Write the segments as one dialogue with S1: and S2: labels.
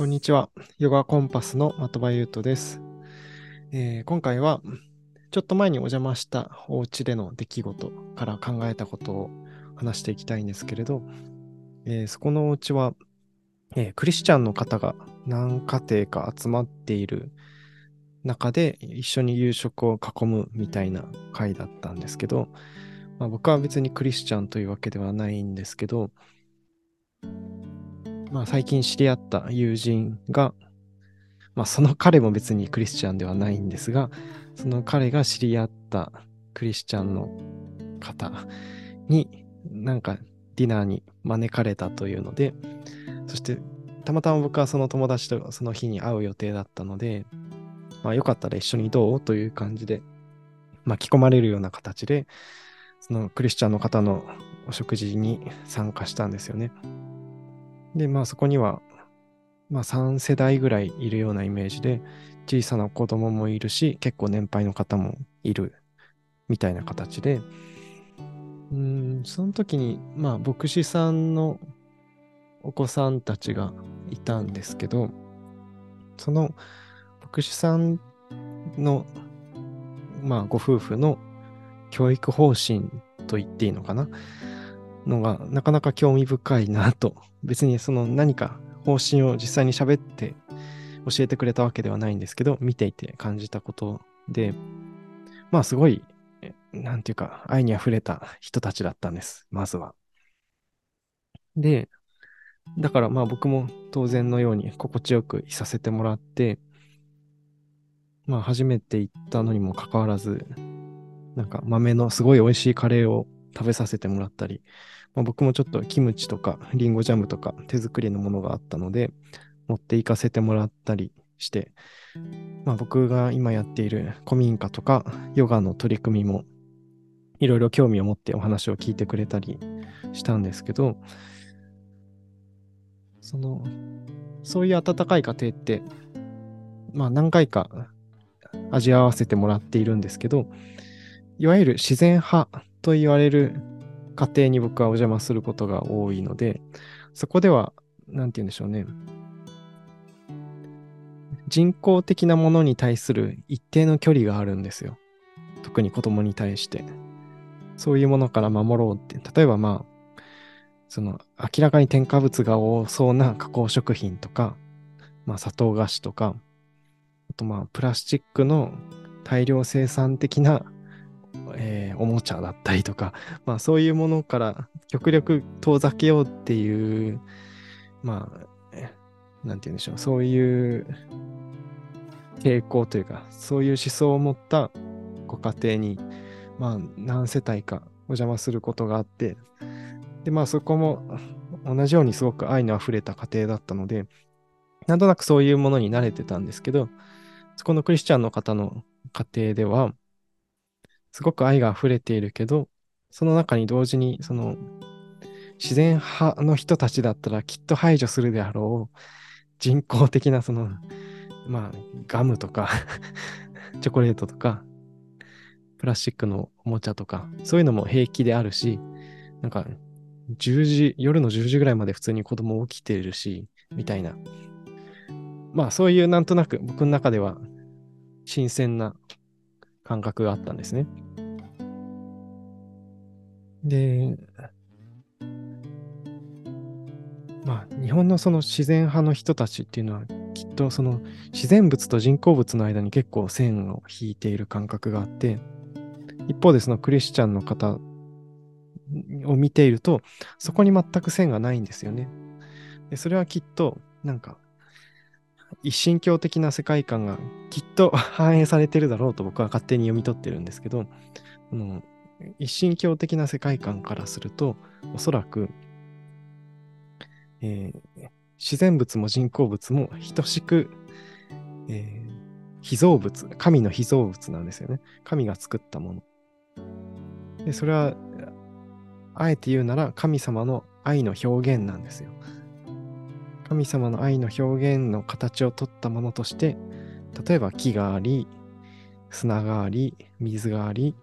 S1: こんにちは。ヨガコンパスの的場優斗です、えー今回は、ちょっと前にお邪魔したお家での出来事から考えたことを話していきたいんですけれど、えーそこのお家は、えークリスチャンの方が何家庭か集まっている中で一緒に夕食を囲むみたいな会だったんですけど、まあ、僕は別にクリスチャンというわけではないんですけど、まあ、最近知り合った友人が、まあ、その彼も別にクリスチャンではないんですが、その彼が知り合ったクリスチャンの方に、なんかディナーに招かれたというので、そしてたまたま僕はその友達とその日に会う予定だったので、まあ、よかったら一緒にどう？という感じで巻き込まれるような形で、そのクリスチャンの方のお食事に参加したんですよね。で、まあそこには、まあ3世代ぐらいいるようなイメージで、小さな子供もいるし、結構年配の方もいるみたいな形で、うん、その時に、まあ牧師さんのお子さんたちがいたんですけど、その牧師さんの、まあご夫婦の教育方針と言っていいのかな？のがなかなか興味深いなと、別にその何か方針を実際に喋って教えてくれたわけではないんですけど、見ていて感じたことで、まあすごい、なんていうか、愛に溢れた人たちだったんです、まずは。で、だからまあ僕も当然のように心地よくいさせてもらって、まあ初めて行ったのにもかかわらず、なんか豆のすごい美味しいカレーを食べさせてもらったり、まあ、僕もちょっとキムチとかリンゴジャムとか手作りのものがあったので、持って行かせてもらったりして、まあ、僕が今やっている古民家とかヨガの取り組みもいろいろ興味を持ってお話を聞いてくれたりしたんですけど、その、そういう温かい家庭って、まあ何回か味わわせてもらっているんですけど、いわゆる自然派と言われる家庭に僕はお邪魔することが多いので、そこでは、なんて言うんでしょうね。人工的なものに対する一定の距離があるんですよ。特に子供に対して。そういうものから守ろうって。例えばまあ、その明らかに添加物が多そうな加工食品とか、まあ砂糖菓子とか、あとまあプラスチックの大量生産的なえーおもちゃだったりとか、まあそういうものから極力遠ざけようっていう、まあ、えなんて言うんでしょう、そういう傾向というか、そういう思想を持ったご家庭に、まあ何世帯かお邪魔することがあって、でまあそこも同じようにすごく愛の溢れた家庭だったので、なんとなくそういうものに慣れてたんですけど、そこのクリスチャンの方の家庭では、すごく愛が溢れているけど、その中に同時に、その、自然派の人たちだったらきっと排除するであろう、人工的なその、まあ、ガムとか、チョコレートとか、プラスチックのおもちゃとか、そういうのも平気であるし、なんか、10時、夜の10時ぐらいまで普通に子供起きてるし、みたいな。まあ、そういうなんとなく僕の中では新鮮な感覚があったんですね。で、まあ、日本のその自然派の人たちっていうのは、きっとその自然物と人工物の間に結構線を引いている感覚があって、一方でそのクリスチャンの方を見ていると、そこに全く線がないんですよね。でそれはきっと、なんか、一神教的な世界観がきっと 反映されてるだろうと僕は勝手に読み取ってるんですけど、あの一神教的な世界観からすると、おそらく、えー自然物も人工物も等しく、えー被造物、神の被造物なんですよね。神が作ったもの。で、それは、あえて言うなら神様の愛の表現なんですよ。神様の愛の表現の形をとったものとして、例えば木があり、砂があり、水があり、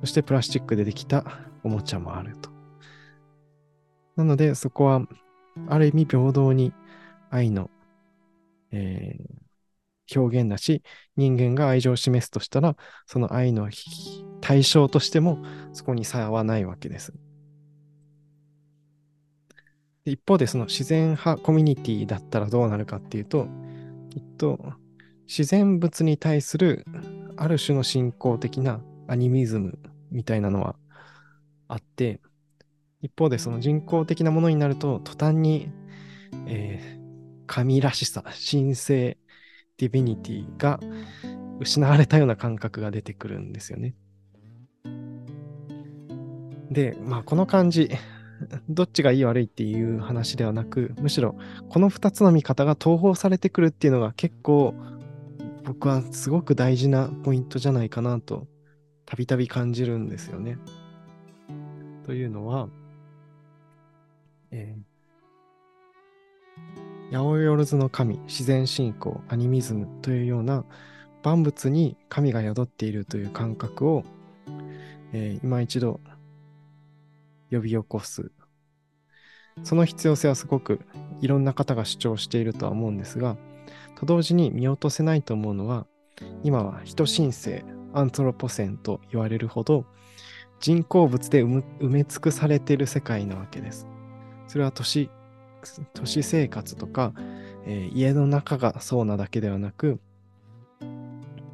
S1: そしてプラスチックでできたおもちゃもあると。なので、そこは、ある意味平等に愛のえー、表現だし、人間が愛情を示すとしたら、その愛の対象としてもそこに差はないわけです。一方でその自然派コミュニティだったらどうなるかっていうと、きっと自然物に対するある種の信仰的なアニミズムみたいなのはあって、一方でその人工的なものになると途端に、えー、神らしさ、神聖、ディビニティが失われたような感覚が出てくるんですよね。で、まあこの感じ、どっちがいい悪いっていう話ではなく、むしろこの2つの見方が統合されてくるっていうのが結構僕はすごく大事なポイントじゃないかなとたびたび感じるんですよね。というのは、えー、八百万の神、自然信仰、アニミズムというような万物に神が宿っているという感覚を、えー、今一度呼び起こす。その必要性はすごくいろんな方が主張しているとは思うんですが、と同時に見落とせないと思うのは、今は人申請、アントロポセンと言われるほど人工物で埋め尽くされている世界なわけです。それは都市都市生活とか、えー、家の中がそうなだけではなく、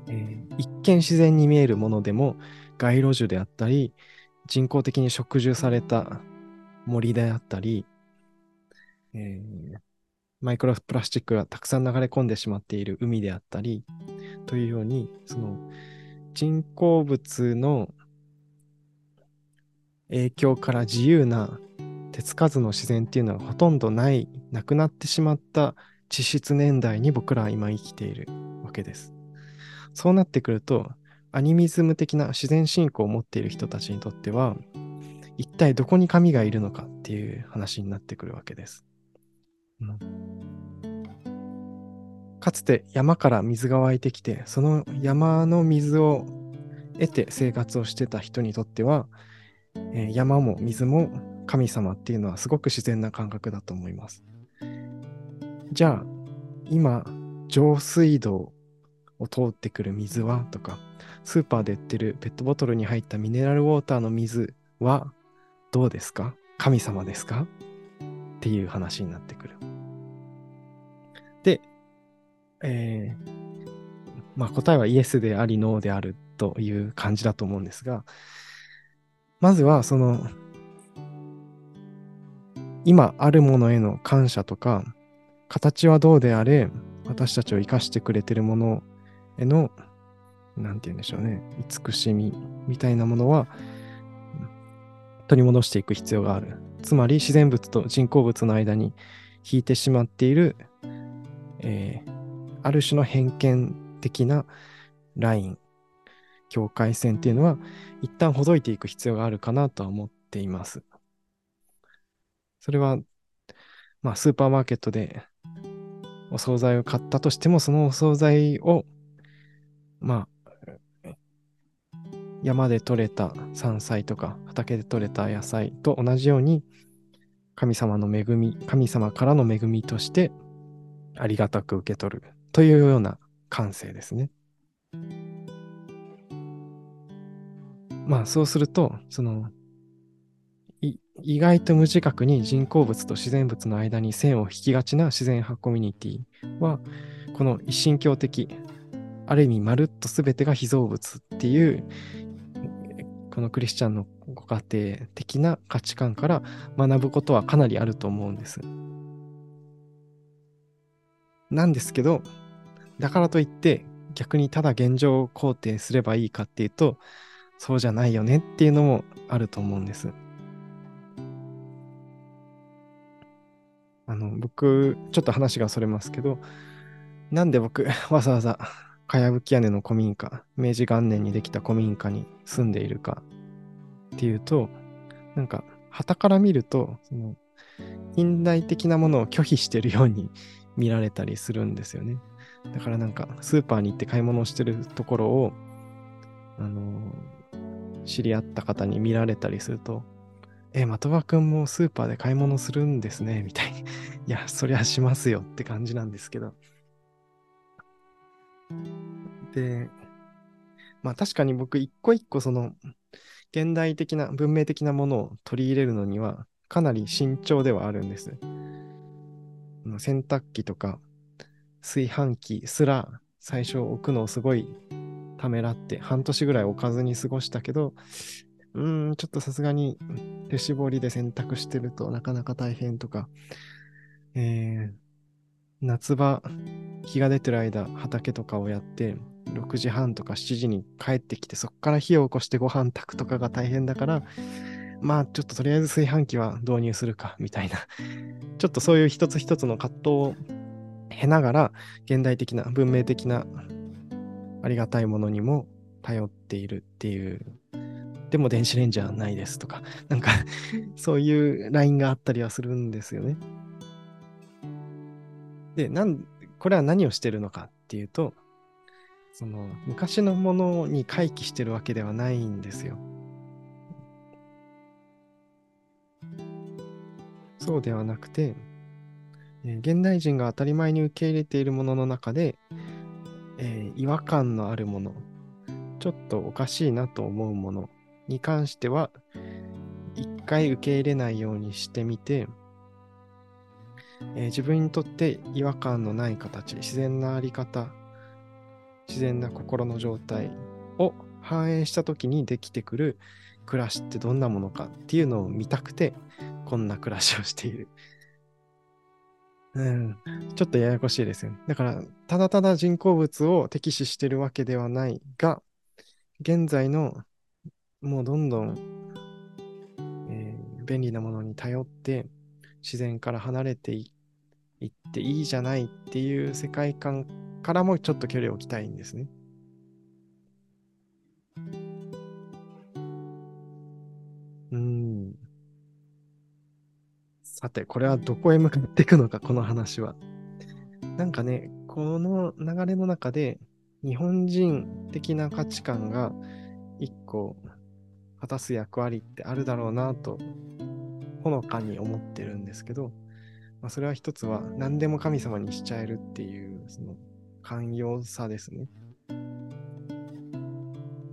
S1: えー、一見自然に見えるものでも街路樹であったり、人工的に植樹された森であったり、えー、マイクロプラスチックがたくさん流れ込んでしまっている海であったり、というように、その人工物の影響から自由な手つかずの自然っていうのはほとんどない、なくなってしまった地質年代に僕らは今生きているわけです。そうなってくると、アニミズム的な自然信仰を持っている人たちにとっては、一体どこに神がいるのかっていう話になってくるわけです。うん、かつて山から水が湧いてきて、その山の水を得て生活をしてた人にとっては、えー、山も水も神様っていうのはすごく自然な感覚だと思います。じゃあ、今、上水道を通ってくる水は？とか、スーパーで売ってるペットボトルに入ったミネラルウォーターの水はどうですか？神様ですか？っていう話になってくる。で、えー、まあ答えはイエスでありノーであるという感じだと思うんですが、まずはその、今あるものへの感謝とか、形はどうであれ、私たちを生かしてくれてるもののなんて言うんでしょうね、慈しみみたいなものは、取り戻していく必要がある。つまり自然物と人工物の間に引いてしまっている、えー、ある種の偏見的なライン、境界線っていうのは、一旦ほどいていく必要があるかなとは思っています。それは、まあ、スーパーマーケットでお惣菜を買ったとしても、そのお惣菜を、まあ、山で採れた山菜とか畑で採れた野菜と同じように神様の恵み、神様からの恵みとしてありがたく受け取るというような感性ですね。まあそうすると、その意外と無自覚に人工物と自然物の間に線を引きがちな自然派コミュニティは、この一神教的、ある意味まるっと全てが被造物っていうこのクリスチャンのご家庭的な価値観から学ぶことはかなりあると思うんです。なんですけど、だからといって逆にただ現状を肯定すればいいかっていうと、そうじゃないよねっていうのもあると思うんです。あの、僕、ちょっと話がそれますけど、なんで僕、わざわざかやぶき屋根の古民家、明治元年にできた古民家に住んでいるかっていうと、なんか、旗から見ると、その、近代的なものを拒否してるように見られたりするんですよね。だからなんか、スーパーに行って買い物をしてるところを、あのー、知り合った方に見られたりすると、え、的場くんもスーパーで買い物するんですね、みたいに。いや、そりゃしますよって感じなんですけど。で、まあ確かに僕一個一個その現代的な文明的なものを取り入れるのにはかなり慎重ではあるんです。洗濯機とか炊飯器すら最初置くのをすごいためらって半年ぐらい置かずに過ごしたけど、うーん、ちょっとさすがに手絞りで洗濯してるとなかなか大変とか、えー、夏場、日が出てる間、畑とかをやって、6時半とか7時に帰ってきて、そこから火を起こしてご飯炊くとかが大変だから、まあちょっととりあえず炊飯器は導入するか、みたいな。ちょっとそういう一つ一つの葛藤を経ながら、現代的な、文明的な、ありがたいものにも頼っているっていう。でも電子レンジはないですとか、なんか そういうラインがあったりはするんですよね。で、なん、これは何をしてるのかっていうと、その昔のものに回帰してるわけではないんですよ。そうではなくて、え、現代人が当たり前に受け入れているものの中で、えー、違和感のあるもの、ちょっとおかしいなと思うものに関しては、一回受け入れないようにしてみて、えー、自分にとって違和感のない形、自然なあり方、自然な心の状態を反映した時にできてくる暮らしってどんなものかっていうのを見たくて、こんな暮らしをしている。うん、ちょっとややこしいですよね。だから、ただただ人工物を敵視してるわけではないが、現在のもうどんどん、えー、便利なものに頼って自然から離れてい行っていいじゃないっていう世界観からもちょっと距離を置きたいんですね。うん。さて、これはどこへ向かっていくのか、この話は。なんかね、この流れの中で、日本人的な価値観が一個果たす役割ってあるだろうなと、ほのかに思ってるんですけど、まあ、それは一つは何でも神様にしちゃえるっていう、その寛容さですね。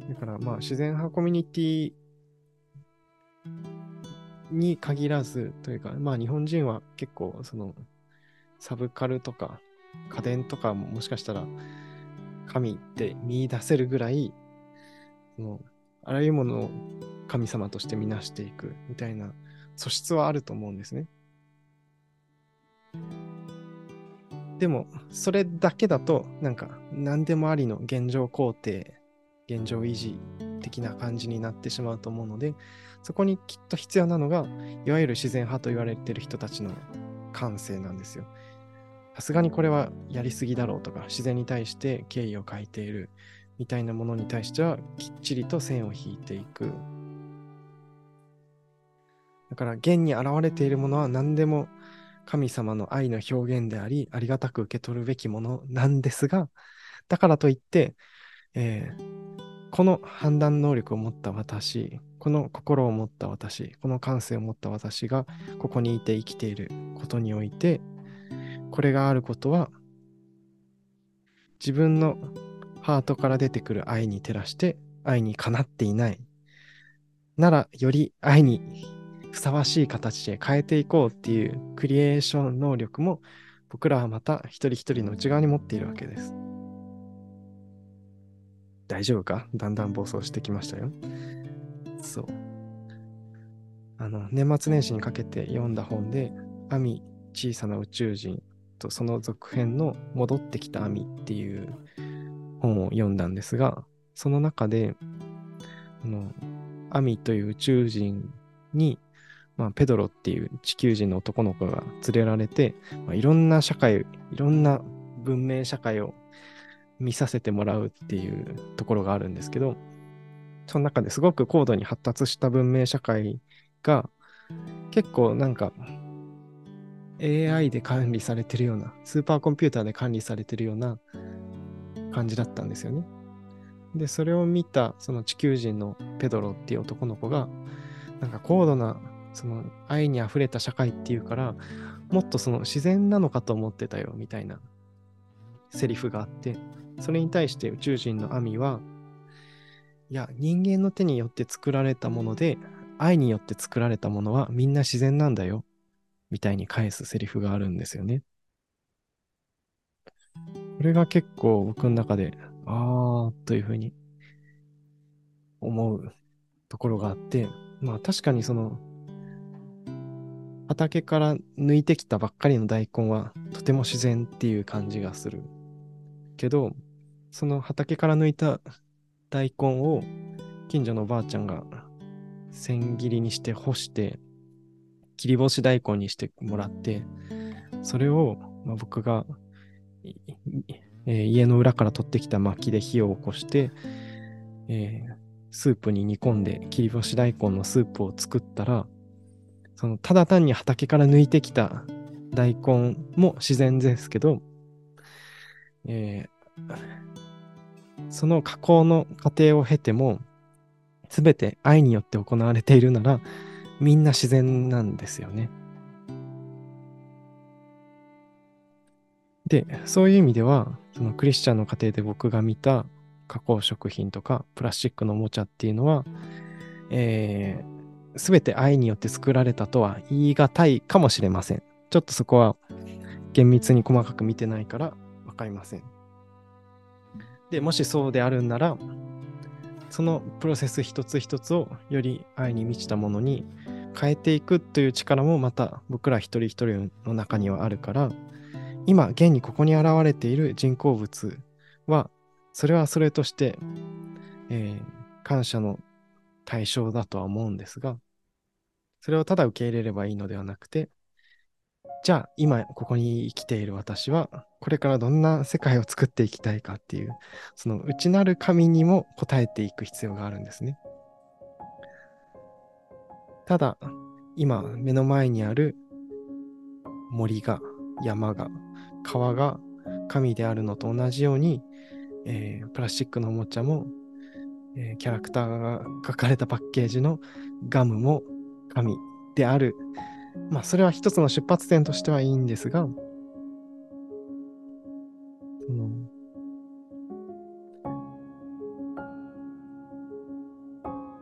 S1: だからまあ自然派コミュニティに限らずというか、まあ日本人は結構そのサブカルとか家電とかももしかしたら神って見出せるぐらい、そのあらゆるものを神様として見なしていくみたいな素質はあると思うんですね。でも、それだけだと、なんか、何でもありの現状肯定、現状維持的な感じになってしまうと思うので、そこにきっと必要なのが、いわゆる自然派と言われてる人たちの感性なんですよ。さすがにこれはやりすぎだろうとか、自然に対して敬意を欠いているみたいなものに対しては、きっちりと線を引いていく。だから、現に現れているものは何でも神様の愛の表現であり、ありがたく受け取るべきものなんですが、だからといって、えー、この判断能力を持った私、この心を持った私、この感性を持った私がここにいて生きていることにおいて、これがあることは、自分のハートから出てくる愛に照らして愛にかなっていない。なら、より愛にふさわしい形で変えていこうっていうクリエーション能力も僕らはまた一人一人の内側に持っているわけです。大丈夫か？だんだん暴走してきましたよ。そう。あの、年末年始にかけて読んだ本で、アミ小さな宇宙人とその続編の戻ってきたアミっていう本を読んだんですが、その中で、あの、アミという宇宙人にまあ、ペドロっていう地球人の男の子が連れられて、まあ、いろんな社会、いろんな文明社会を見させてもらうっていうところがあるんですけど、その中ですごく高度に発達した文明社会が結構なんか AI で管理されてるような、スーパーコンピューターで管理されてるような感じだったんですよね。で、それを見たその地球人のペドロっていう男の子が、なんか高度なその愛に溢れた社会っていうから、もっとその自然なのかと思ってたよ、みたいな。セリフがあって、それに対して宇宙人のアミは、いや、人間の手によって作られたもので、愛によって作られたものはみんな自然なんだよ。みたいに返すセリフがあるんですよね。これが結構僕の中で、あーというふうに思うところがあって、まあ確かにその畑から抜いてきたばっかりの大根はとても自然っていう感じがする。けど、その畑から抜いた大根を近所のおばあちゃんが千切りにして干して、切り干し大根にしてもらって、それを、まあ、僕が、えー、家の裏から取ってきた薪で火を起こして、えー、スープに煮込んで切り干し大根のスープを作ったら、そのただ単に畑から抜いてきた大根も自然ですけど、えー、その加工の過程を経ても、すべて愛によって行われているなら、みんな自然なんですよね。で、そういう意味では、そのクリスチャンの家庭で僕が見た加工食品とかプラスチックのおもちゃっていうのは、えー、すべて愛によって作られたとは言い難いかもしれません。ちょっとそこは厳密に細かく見てないからわかりません。で、もしそうであるんなら、そのプロセス一つ一つをより愛に満ちたものに変えていくという力もまた僕ら一人一人の中にはあるから、今現にここに現れている人工物は、それはそれとして、えー、感謝の対象だとは思うんですが、それをただ受け入れればいいのではなくて、じゃあ今ここに生きている私は、これからどんな世界を作っていきたいかっていう、その内なる神にも応えていく必要があるんですね。ただ、今目の前にある森が、山が、川が神であるのと同じように、えー、プラスチックのおもちゃもえー、キャラクターが書かれたパッケージのガムも神である。まあ、それは一つの出発点としてはいいんですが、その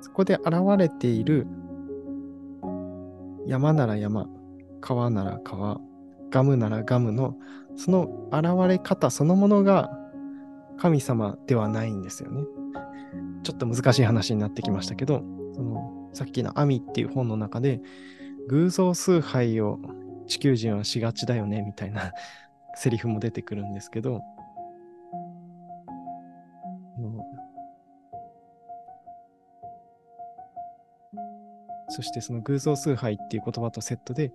S1: そこで現れている山なら山、川なら川、ガムならガムのその現れ方そのものが神様ではないんですよね。ちょっと難しい話になってきましたけど、そのさっきのアミっていう本の中で、偶像崇拝を地球人はしがちだよねみたいな セリフも出てくるんですけど、そしてその偶像崇拝っていう言葉とセットで、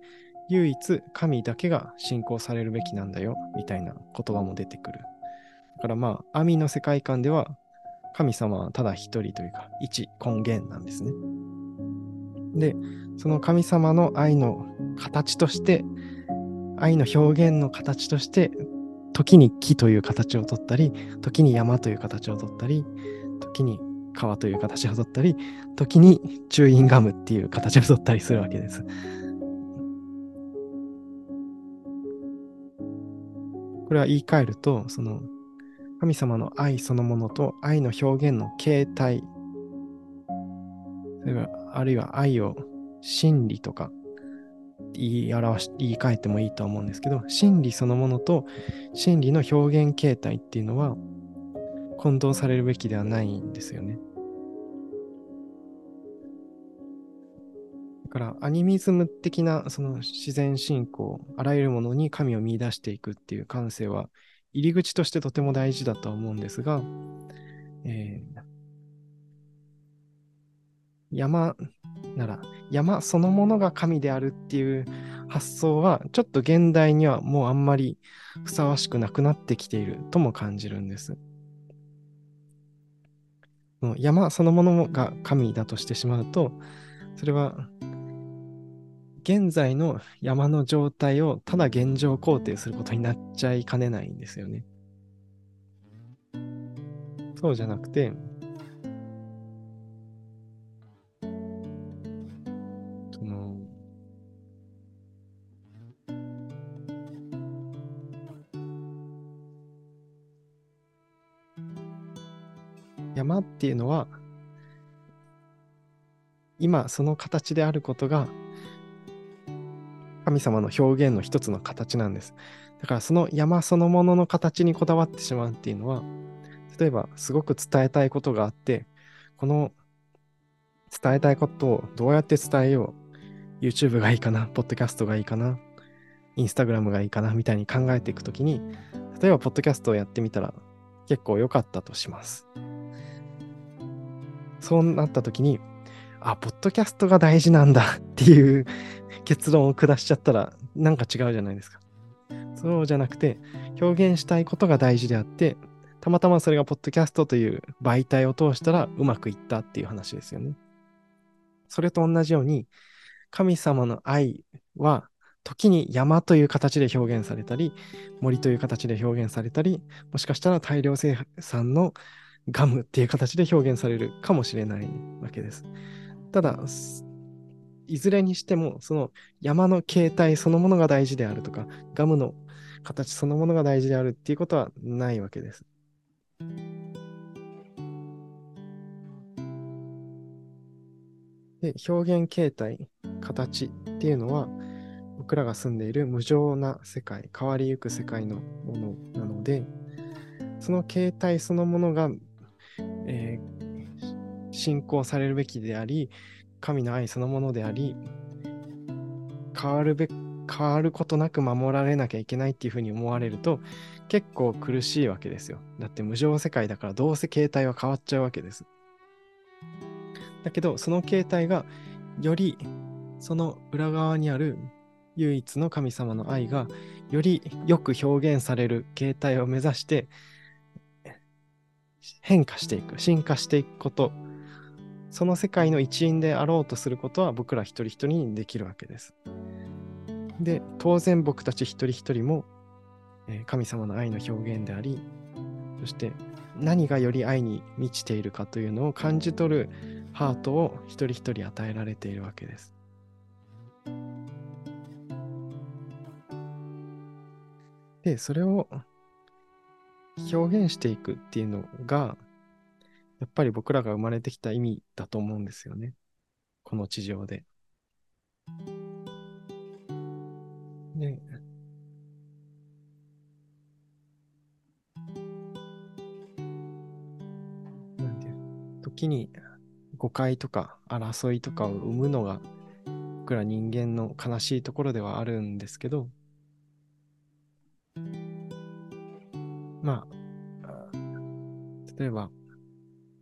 S1: 唯一神だけが信仰されるべきなんだよみたいな言葉も出てくる。だからまあ、アミの世界観では神様はただ一人というか、一根源なんですね。で、その神様の愛の形として、愛の表現の形として、時に木という形をとったり、時に山という形をとったり、時に川という形をとったり、時にチューインガムっていう形をとったりするわけです。これは言い換えると、その神様の愛そのものと愛の表現の形態、それからあるいは愛を真理とか言い表し、言い換えてもいいと思うんですけど、真理そのものと真理の表現形態っていうのは混同されるべきではないんですよね。だからアニミズム的なその自然信仰、あらゆるものに神を見出していくっていう感性は入り口としてとても大事だと思うんですが、えー、山なら山そのものが神であるっていう発想はちょっと現代にはもうあんまりふさわしくなくなってきているとも感じるんです。山そのものが神だとしてしまうとそれは現在の山の状態をただ現状肯定することになっちゃいかねないんですよね。そうじゃなくて、その、山っていうのは、今その形であることが神様の表現の一つの形なんです。だからその山そのものの形にこだわってしまうっていうのは、例えばすごく伝えたいことがあって、この伝えたいことをどうやって伝えよう ?YouTube がいいかな ?Podcast がいいかな ?Instagram がいいかな？みたいに考えていくときに、例えば、ポッドキャストをやってみたら結構良かったとします。そうなったときに、あ、ポッドキャストが大事なんだっていう結論を下しちゃったらなんか違うじゃないですか。そうじゃなくて、表現したいことが大事であって、たまたまそれがポッドキャストという媒体を通したらうまくいったっていう話ですよね。それと同じように、神様の愛は時に山という形で表現されたり、森という形で表現されたり、もしかしたら大量生産のガムっていう形で表現されるかもしれないわけです。ただ、いずれにしても、その山の形態そのものが大事であるとか、ガムの形そのものが大事であるっていうことはないわけです。で表現形態、形っていうのは、僕らが住んでいる無常な世界、変わりゆく世界のものなので、その形態そのものが、えー、信仰されるべきであり、神の愛そのものであり、変わるべ変わることなく守られなきゃいけないっていうふうに思われると結構苦しいわけですよ。だって無常世界だからどうせ形態は変わっちゃうわけです。だけどその形態がよりその裏側にある唯一の神様の愛がよりよく表現される形態を目指して変化していく進化していくことその世界の一員であろうとすることは僕ら一人一人にできるわけです。で当然僕たち一人一人も、えー、神様の愛の表現でありそして何がより愛に満ちているかというのを感じ取るハートを一人一人与えられているわけです。で、それを表現していくっていうのが、やっぱり僕らが生まれてきた意味だと思うんですよね。この地上で。で、なんていう、時に誤解とか争いとかを生むのが僕ら人間の悲しいところではあるんですけど、まあ、例えば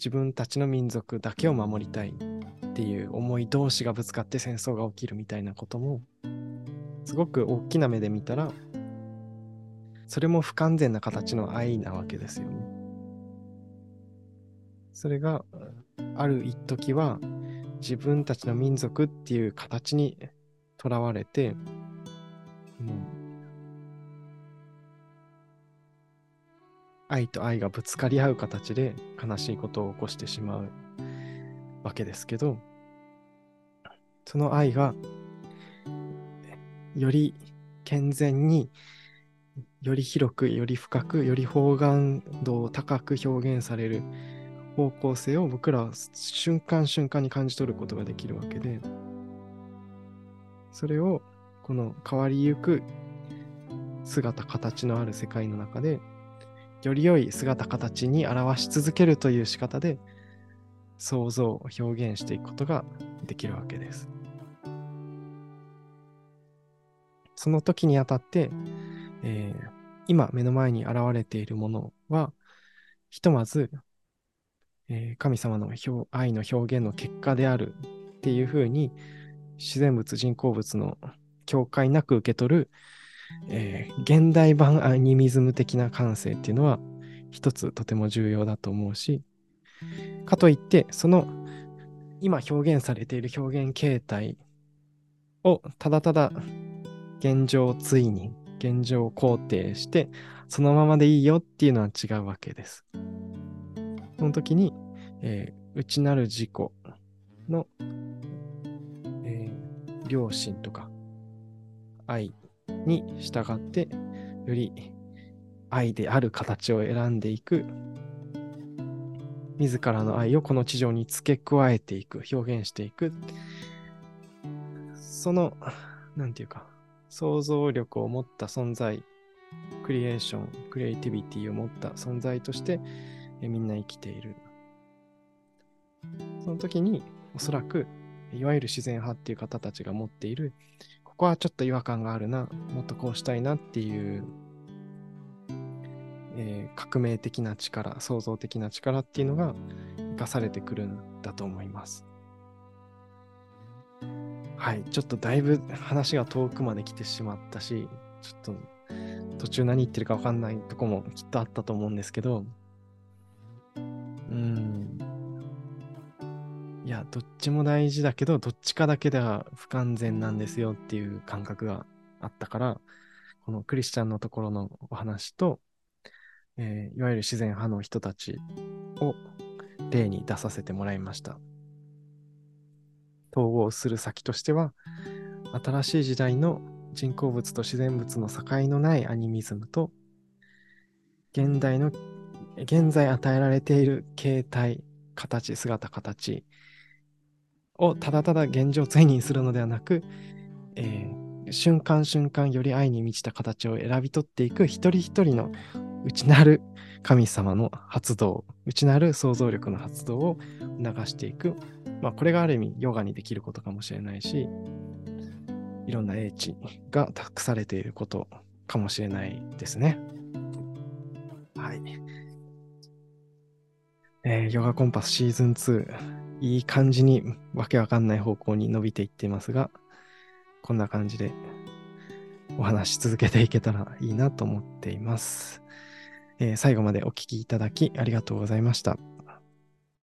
S1: 自分たちの民族だけを守りたいっていう思い同士がぶつかって戦争が起きるみたいなこともすごく大きな目で見たらそれも不完全な形の愛なわけですよね。それがある一時は自分たちの民族っていう形にとらわれて、愛と愛がぶつかり合う形で悲しいことを起こしてしまうわけですけど、その愛がより健全により広く、より深く、より方眼度を高く表現される方向性を僕らは瞬間瞬間に感じ取ることができるわけで、それをこの変わりゆく姿、形のある世界の中でより良い姿形に表し続けるという仕方で想像を表現していくことができるわけです。その時にあたって、えー、今目の前に現れているものはひとまず、えー、神様の愛の表現の結果であるっていうふうに自然物人工物の境界なく受け取るえー、現代版アニミズム的な感性っていうのは一つとても重要だと思うし、かといって、その今表現されている表現形態をただただ現状追認、現状肯定して、そのままでいいよっていうのは違うわけです。その時に、えー、内なる自己の、えー、良心とか愛に従って、より愛である形を選んでいく自らの愛をこの地上に付け加えていく、表現していく。その、なんていうか、想像力を持った存在、クリエーション、クリエイティビティを持った存在として、えみんな生きている。その時に、おそらく、いわゆる自然派っていう方たちが持っている、ここはちょっと違和感があるな、もっとこうしたいなっていうえー、革命的な力、創造的な力っていうのが生かされてくるんだと思います。はい、ちょっとだいぶ話が遠くまで来てしまったし、ちょっと途中何言ってるか分かんないとこもきっとあったと思うんですけど、うん。いや、どちも大事だけど、どっちかだけでは不完全なんですよっていう感覚があったから、このクリスチャンのところのお話と、えー、いわゆる自然派の人たちを例に出させてもらいました。統合する先としては、新しい時代の人工物と自然物の境のないアニミズムと、現代の、現在与えられている形態、形、姿、形をただただ現状追認するのではなく、えー、瞬間瞬間より愛に満ちた形を選び取っていく一人一人の内なる神様の発動、内なる想像力の発動を流していく。まあ、これがある意味ヨガにできることかもしれないし、いろんな英知が託されていることかもしれないですね。はい。えー、ヨガコンパスシーズン2、いい感じにわけわかんない方向に伸びていっていますが、こんな感じでお話し続けていけたらいいなと思っています。えー、最後までお聴きいただきありがとうございました。